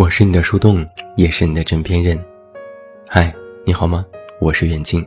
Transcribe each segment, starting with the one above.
我是你的树洞，也是你的枕边人。嗨，你好吗？我是远近。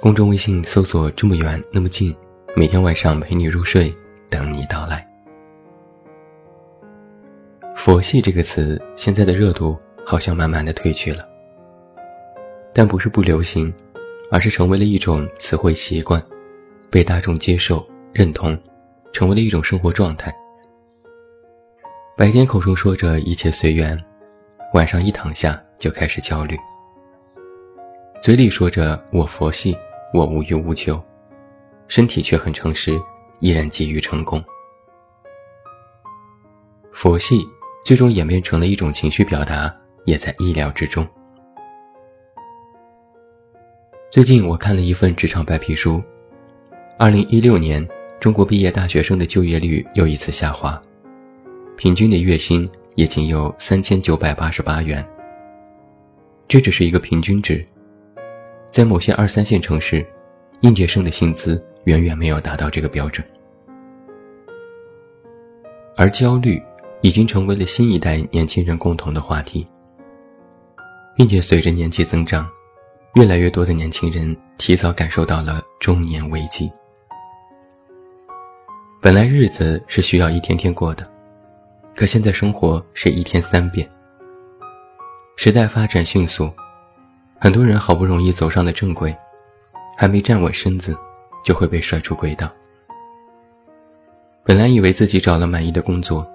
公众微信搜索“这么远那么近”，每天晚上陪你入睡，等你到来。佛系这个词，现在的热度好像慢慢的褪去了，但不是不流行，而是成为了一种词汇习惯，被大众接受认同，成为了一种生活状态。白天口中说着一切随缘，晚上一躺下就开始焦虑。嘴里说着我佛系，我无欲无求，身体却很诚实，依然急于成功。佛系最终演变成了一种情绪表达，也在意料之中。最近我看了一份职场白皮书，二零一六年中国毕业大学生的就业率又一次下滑。平均的月薪也仅有三千九百八十八元。这只是一个平均值，在某些二三线城市，应届生的薪资远远没有达到这个标准。而焦虑已经成为了新一代年轻人共同的话题，并且随着年纪增长，越来越多的年轻人提早感受到了中年危机。本来日子是需要一天天过的。可现在生活是一天三变。时代发展迅速，很多人好不容易走上了正轨，还没站稳身子，就会被甩出轨道。本来以为自己找了满意的工作，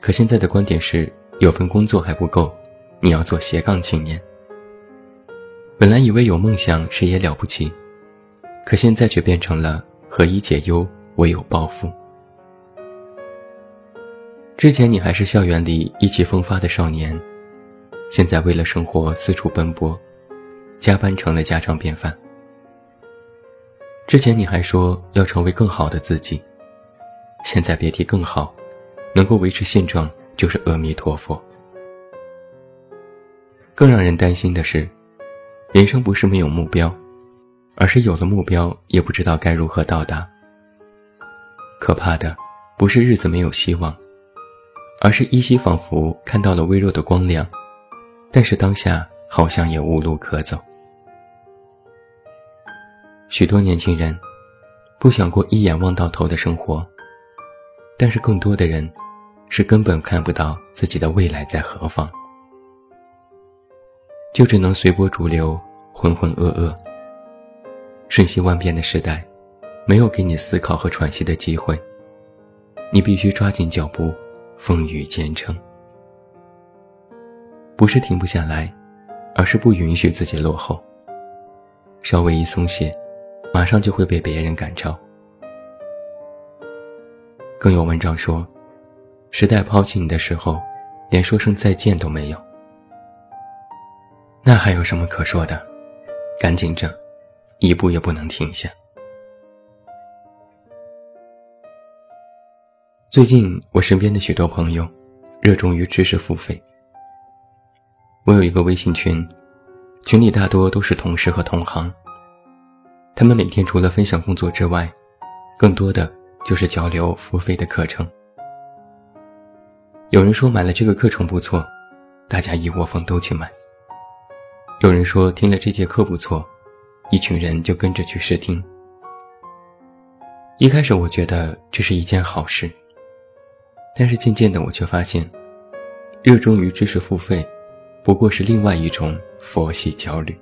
可现在的观点是有份工作还不够，你要做斜杠青年。本来以为有梦想谁也了不起，可现在却变成了何以解忧，唯有暴富。之前你还是校园里意气风发的少年，现在为了生活四处奔波，加班成了家常便饭。之前你还说要成为更好的自己，现在别提更好，能够维持现状就是阿弥陀佛。更让人担心的是，人生不是没有目标，而是有了目标也不知道该如何到达。可怕的不是日子没有希望。而是依稀仿佛看到了微弱的光亮，但是当下好像也无路可走。许多年轻人不想过一眼望到头的生活，但是更多的人是根本看不到自己的未来在何方，就只能随波逐流，浑浑噩噩。瞬息万变的时代，没有给你思考和喘息的机会，你必须抓紧脚步。风雨兼程，不是停不下来，而是不允许自己落后。稍微一松懈，马上就会被别人赶超。更有文章说，时代抛弃你的时候，连说声再见都没有。那还有什么可说的？赶紧挣，一步也不能停下。最近，我身边的许多朋友热衷于知识付费。我有一个微信群，群里大多都是同事和同行。他们每天除了分享工作之外，更多的就是交流付费的课程。有人说买了这个课程不错，大家一窝蜂都去买。有人说听了这节课不错，一群人就跟着去试听。一开始我觉得这是一件好事。但是渐渐的，我却发现，热衷于知识付费，不过是另外一种佛系焦虑。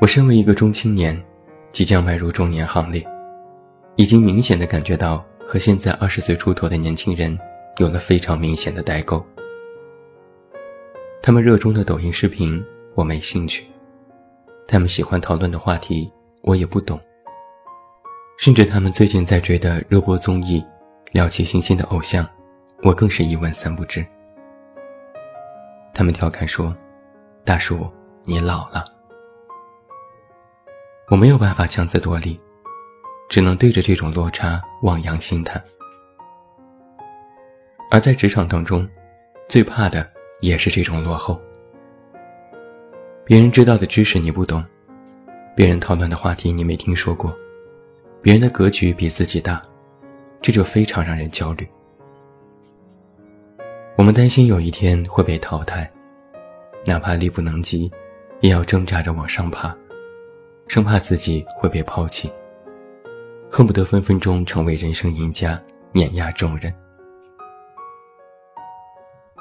我身为一个中青年，即将迈入中年行列，已经明显的感觉到和现在二十岁出头的年轻人有了非常明显的代沟。他们热衷的抖音视频，我没兴趣；他们喜欢讨论的话题，我也不懂。甚至他们最近在追的热播综艺，聊起新兴的偶像，我更是一问三不知。他们调侃说：“大叔，你老了。”我没有办法强词夺理，只能对着这种落差望洋兴叹。而在职场当中，最怕的也是这种落后。别人知道的知识你不懂，别人讨论的话题你没听说过。别人的格局比自己大，这就非常让人焦虑。我们担心有一天会被淘汰，哪怕力不能及，也要挣扎着往上爬，生怕自己会被抛弃，恨不得分分钟成为人生赢家，碾压众人。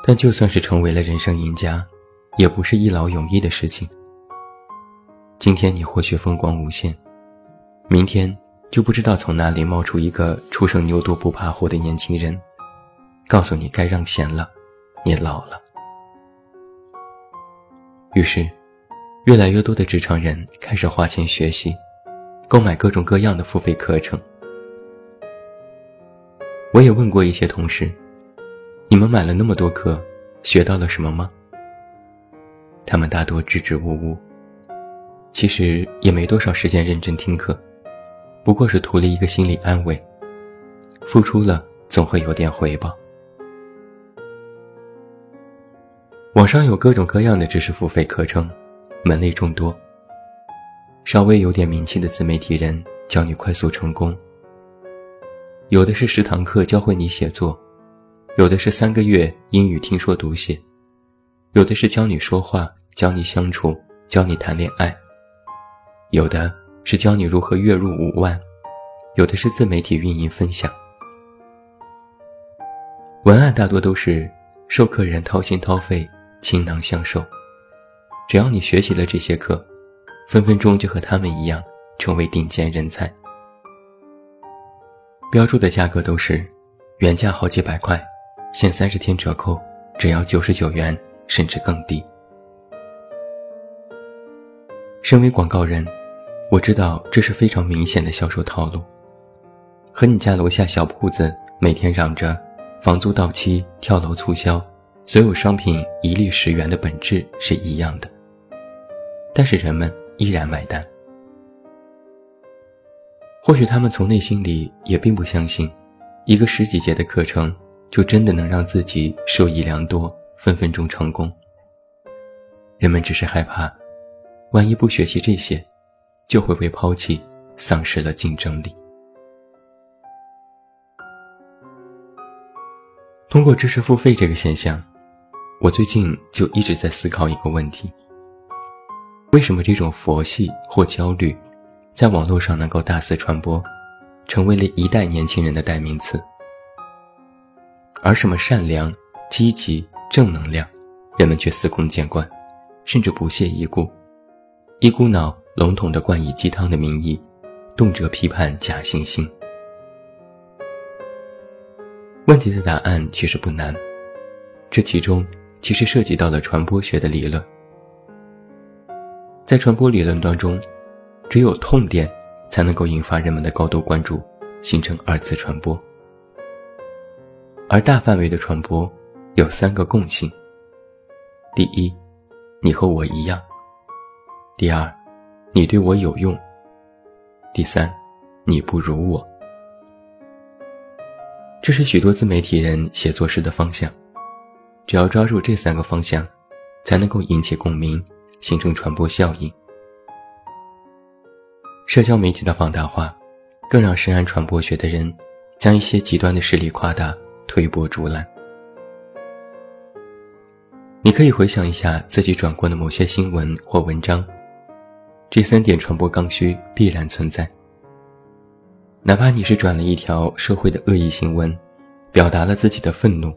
但就算是成为了人生赢家，也不是一劳永逸的事情。今天你或许风光无限，明天就不知道从哪里冒出一个初生牛犊不怕虎的年轻人，告诉你该让贤了，你老了。于是，越来越多的职场人开始花钱学习，购买各种各样的付费课程。我也问过一些同事。你们买了那么多课，学到了什么吗？他们大多支支吾吾。其实也没多少时间认真听课，不过是图了一个心理安慰。付出了总会有点回报。网上有各种各样的知识付费课程，门类众多。稍微有点名气的自媒体人教你快速成功，有的是十堂课教会你写作。有的是三个月英语听说读写，有的是教你说话、教你相处、教你谈恋爱，有的是教你如何月入五万，有的是自媒体运营分享。文案大多都是授课人掏心掏肺、倾囊相授，只要你学习了这些课，分分钟就和他们一样成为顶尖人才。标注的价格都是原价好几百块。限三十天折扣，只要九十九元，甚至更低。身为广告人，我知道这是非常明显的销售套路，和你家楼下小铺子每天嚷着房租到期、跳楼促销、所有商品一律十元的本质是一样的。但是人们依然买单。或许他们从内心里也并不相信，一个十几节的课程。就真的能让自己受益良多，分分钟成功。人们只是害怕，万一不学习这些，就会被抛弃，丧失了竞争力。通过知识付费这个现象，我最近就一直在思考一个问题：为什么这种佛系或焦虑，在网络上能够大肆传播，成为了一代年轻人的代名词？而什么善良、积极、正能量，人们却司空见惯，甚至不屑一顾，一股脑笼统的冠以鸡汤的名义，动辄批判假惺惺。问题的答案其实不难，这其中其实涉及到了传播学的理论。在传播理论当中，只有痛点才能够引发人们的高度关注，形成二次传播。而大范围的传播有三个共性：第一，你和我一样；第二，你对我有用；第三，你不如我。这是许多自媒体人写作时的方向。只要抓住这三个方向，才能够引起共鸣，形成传播效应。社交媒体的放大化，更让深谙传播学的人将一些极端的事例夸大。推波助澜。你可以回想一下自己转过的某些新闻或文章，这三点传播刚需必然存在。哪怕你是转了一条社会的恶意新闻，表达了自己的愤怒，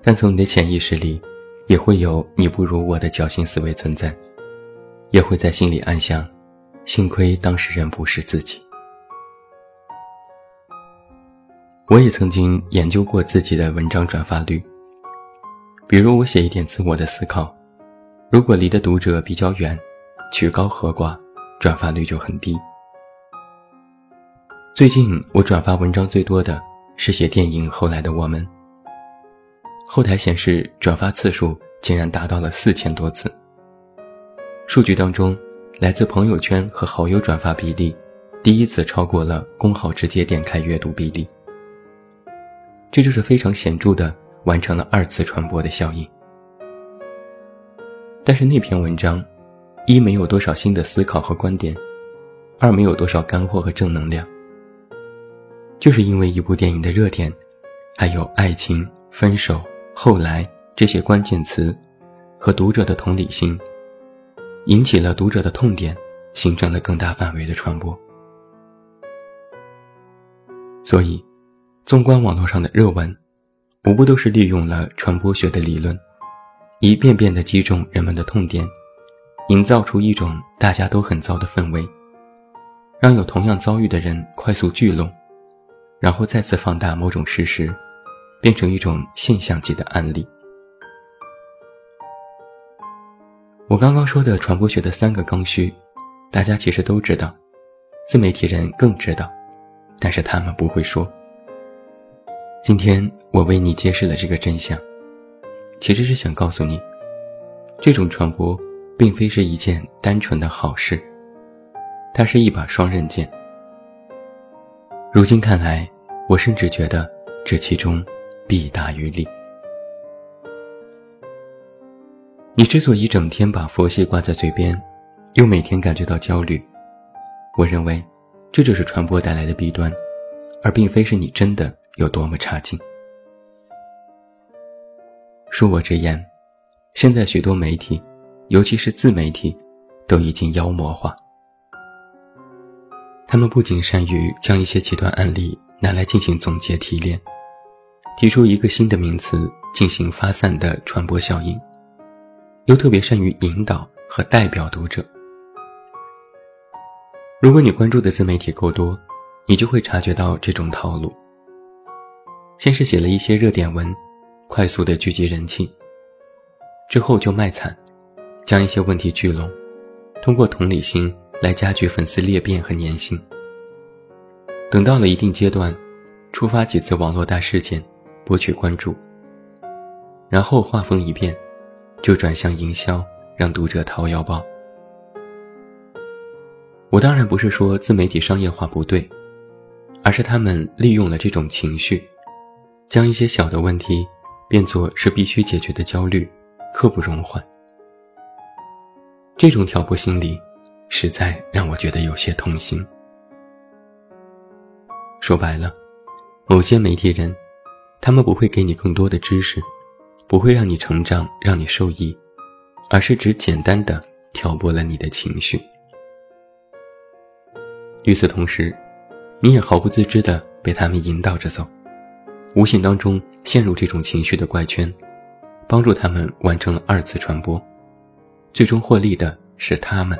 但从你的潜意识里，也会有你不如我的侥幸思维存在，也会在心里暗想：幸亏当事人不是自己。我也曾经研究过自己的文章转发率，比如我写一点自我的思考，如果离的读者比较远，曲高和寡，转发率就很低。最近我转发文章最多的是写电影《后来的我们》，后台显示转发次数竟然达到了四千多次。数据当中，来自朋友圈和好友转发比例，第一次超过了公号直接点开阅读比例。这就是非常显著的完成了二次传播的效应。但是那篇文章，一没有多少新的思考和观点，二没有多少干货和正能量。就是因为一部电影的热点，还有爱情、分手、后来这些关键词和读者的同理心，引起了读者的痛点，形成了更大范围的传播。所以，纵观网络上的热文，无不都是利用了传播学的理论，一遍遍地击中人们的痛点，营造出一种大家都很糟的氛围，让有同样遭遇的人快速聚拢，然后再次放大某种事实。变成一种现象级的案例。我刚刚说的传播学的三个刚需，大家其实都知道，自媒体人更知道，但是他们不会说。今天我为你揭示了这个真相，其实是想告诉你，这种传播并非是一件单纯的好事，它是一把双刃剑。如今看来，我甚至觉得这其中。弊大于利。你之所以整天把佛系挂在嘴边，又每天感觉到焦虑，我认为，这就是传播带来的弊端，而并非是你真的有多么差劲。恕我直言，现在许多媒体，尤其是自媒体，都已经妖魔化。他们不仅善于将一些极端案例拿来进行总结提炼。提出一个新的名词进行发散的传播效应，又特别善于引导和代表读者。如果你关注的自媒体够多，你就会察觉到这种套路。先是写了一些热点文，快速的聚集人气，之后就卖惨，将一些问题聚拢，通过同理心来加剧粉丝裂变和粘性。等到了一定阶段，触发几次网络大事件。博取关注，然后画风一变，就转向营销，让读者掏腰包。我当然不是说自媒体商业化不对，而是他们利用了这种情绪，将一些小的问题变作是必须解决的焦虑，刻不容缓。这种挑拨心理，实在让我觉得有些痛心。说白了，某些媒体人。他们不会给你更多的知识，不会让你成长，让你受益，而是只简单的挑拨了你的情绪。与此同时，你也毫不自知的被他们引导着走，无形当中陷入这种情绪的怪圈，帮助他们完成了二次传播，最终获利的是他们，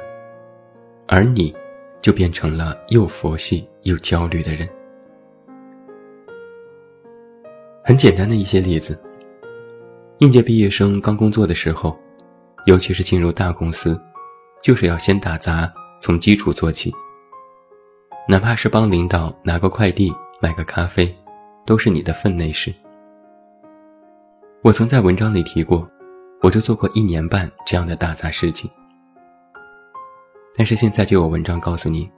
而你，就变成了又佛系又焦虑的人。很简单的一些例子。应届毕业生刚工作的时候，尤其是进入大公司，就是要先打杂，从基础做起。哪怕是帮领导拿个快递、买个咖啡，都是你的分内事。我曾在文章里提过，我就做过一年半这样的大杂事情。但是现在就有文章告诉你，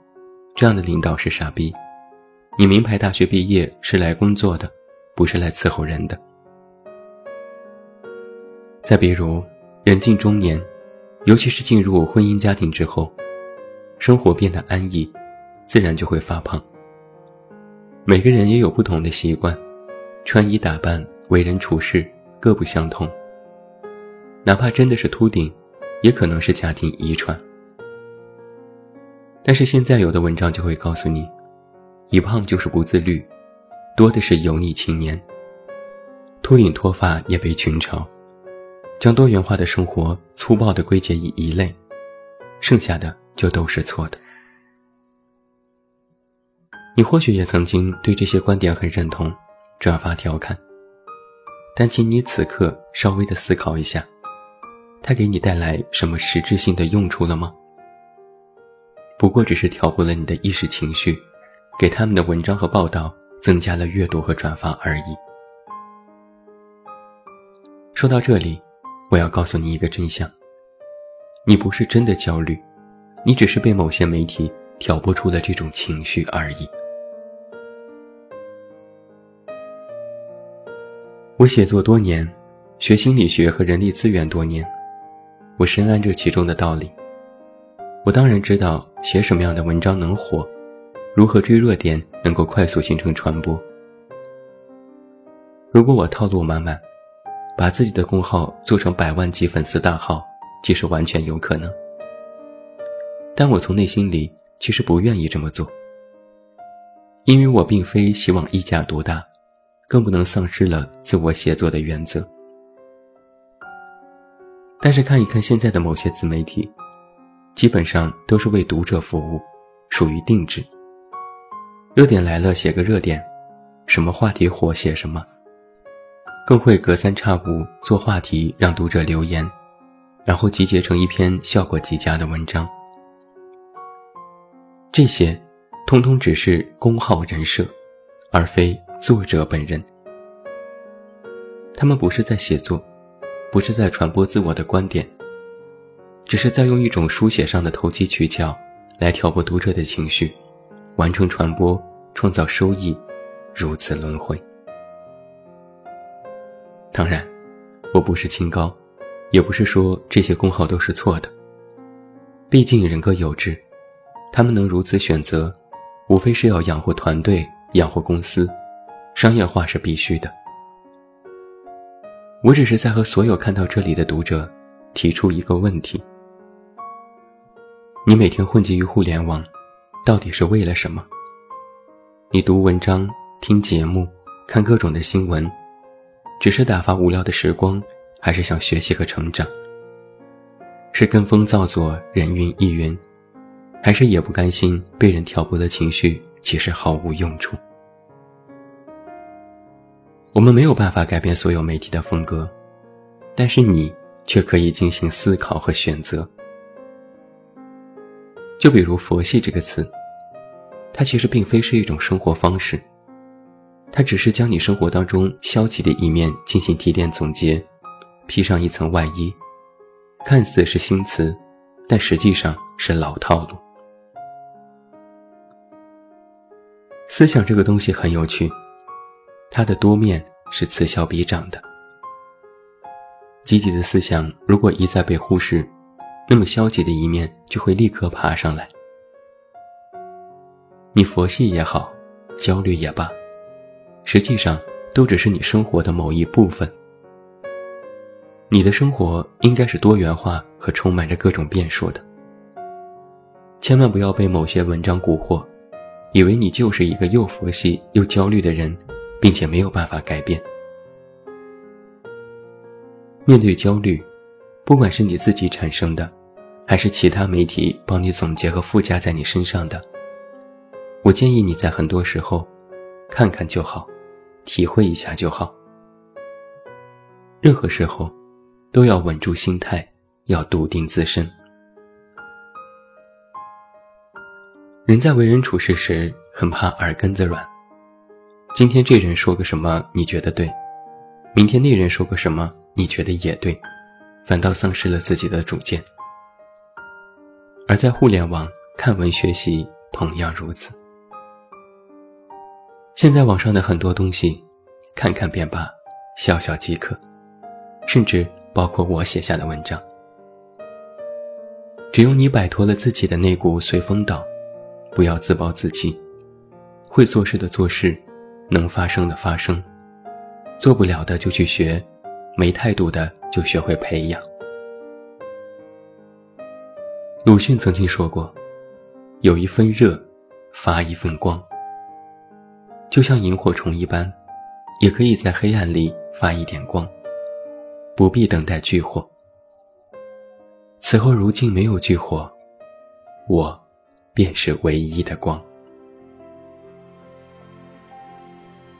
这样的领导是傻逼。你名牌大学毕业是来工作的。不是来伺候人的。再比如，人近中年，尤其是进入婚姻家庭之后，生活变得安逸，自然就会发胖。每个人也有不同的习惯，穿衣打扮、为人处事各不相同。哪怕真的是秃顶，也可能是家庭遗传。但是现在有的文章就会告诉你，一胖就是不自律。多的是油腻青年，秃顶脱发也被群嘲，将多元化的生活粗暴地归结于一类，剩下的就都是错的。你或许也曾经对这些观点很认同，转发调侃，但请你此刻稍微的思考一下，它给你带来什么实质性的用处了吗？不过只是挑拨了你的意识情绪，给他们的文章和报道。增加了阅读和转发而已。说到这里，我要告诉你一个真相：你不是真的焦虑，你只是被某些媒体挑拨出了这种情绪而已。我写作多年，学心理学和人力资源多年，我深谙这其中的道理。我当然知道写什么样的文章能火。如何追热点能够快速形成传播？如果我套路满满，把自己的公号做成百万级粉丝大号，其实完全有可能。但我从内心里其实不愿意这么做，因为我并非希望一家独大，更不能丧失了自我写作的原则。但是看一看现在的某些自媒体，基本上都是为读者服务，属于定制。热点来了写个热点，什么话题火写什么，更会隔三差五做话题让读者留言，然后集结成一篇效果极佳的文章。这些，通通只是公号人设，而非作者本人。他们不是在写作。不是在传播自我的观点，只是在用一种书写上的投机取巧来挑拨读者的情绪，完成传播，创造收益，如此轮回。当然，我不是清高，也不是说这些公号都是错的。毕竟人各有志，他们能如此选择，无非是要养活团队、养活公司，商业化是必须的。我只是在和所有看到这里的读者提出一个问题：你每天混迹于互联网，到底是为了什么？你读文章、听节目、看各种的新闻，只是打发无聊的时光，还是想学习和成长？是跟风造作、人云亦云，还是也不甘心被人挑拨的情绪，其实毫无用处？我们没有办法改变所有媒体的风格，但是你却可以进行思考和选择。就比如“佛系”这个词，它其实并非是一种生活方式，它只是将你生活当中消极的一面进行提炼总结，披上一层外衣，看似是新词，但实际上是老套路。思想这个东西很有趣。他的多面是此消彼长的。积极的思想如果一再被忽视，那么消极的一面就会立刻爬上来。你佛系也好，焦虑也罢，实际上都只是你生活的某一部分。你的生活应该是多元化和充满着各种变数的。千万不要被某些文章蛊惑，以为你就是一个又佛系又焦虑的人。并且没有办法改变。面对焦虑，不管是你自己产生的，还是其他媒体帮你总结和附加在你身上的，我建议你在很多时候，看看就好，体会一下就好。任何时候，都要稳住心态，要笃定自身。人在为人处事时，很怕耳根子软。今天这人说个什么你觉得对，明天那人说个什么你觉得也对，反倒丧失了自己的主见。而在互联网看文学习同样如此。现在网上的很多东西，看看便罢，笑笑即可，甚至包括我写下的文章。只有你摆脱了自己的那股随风倒，不要自暴自弃，会做事的做事。能发生的发生，做不了的就去学，没态度的就学会培养。鲁迅曾经说过：“有一份热，发一份光。”就像萤火虫一般，也可以在黑暗里发一点光，不必等待炬火。此后如今没有炬火，我便是唯一的光。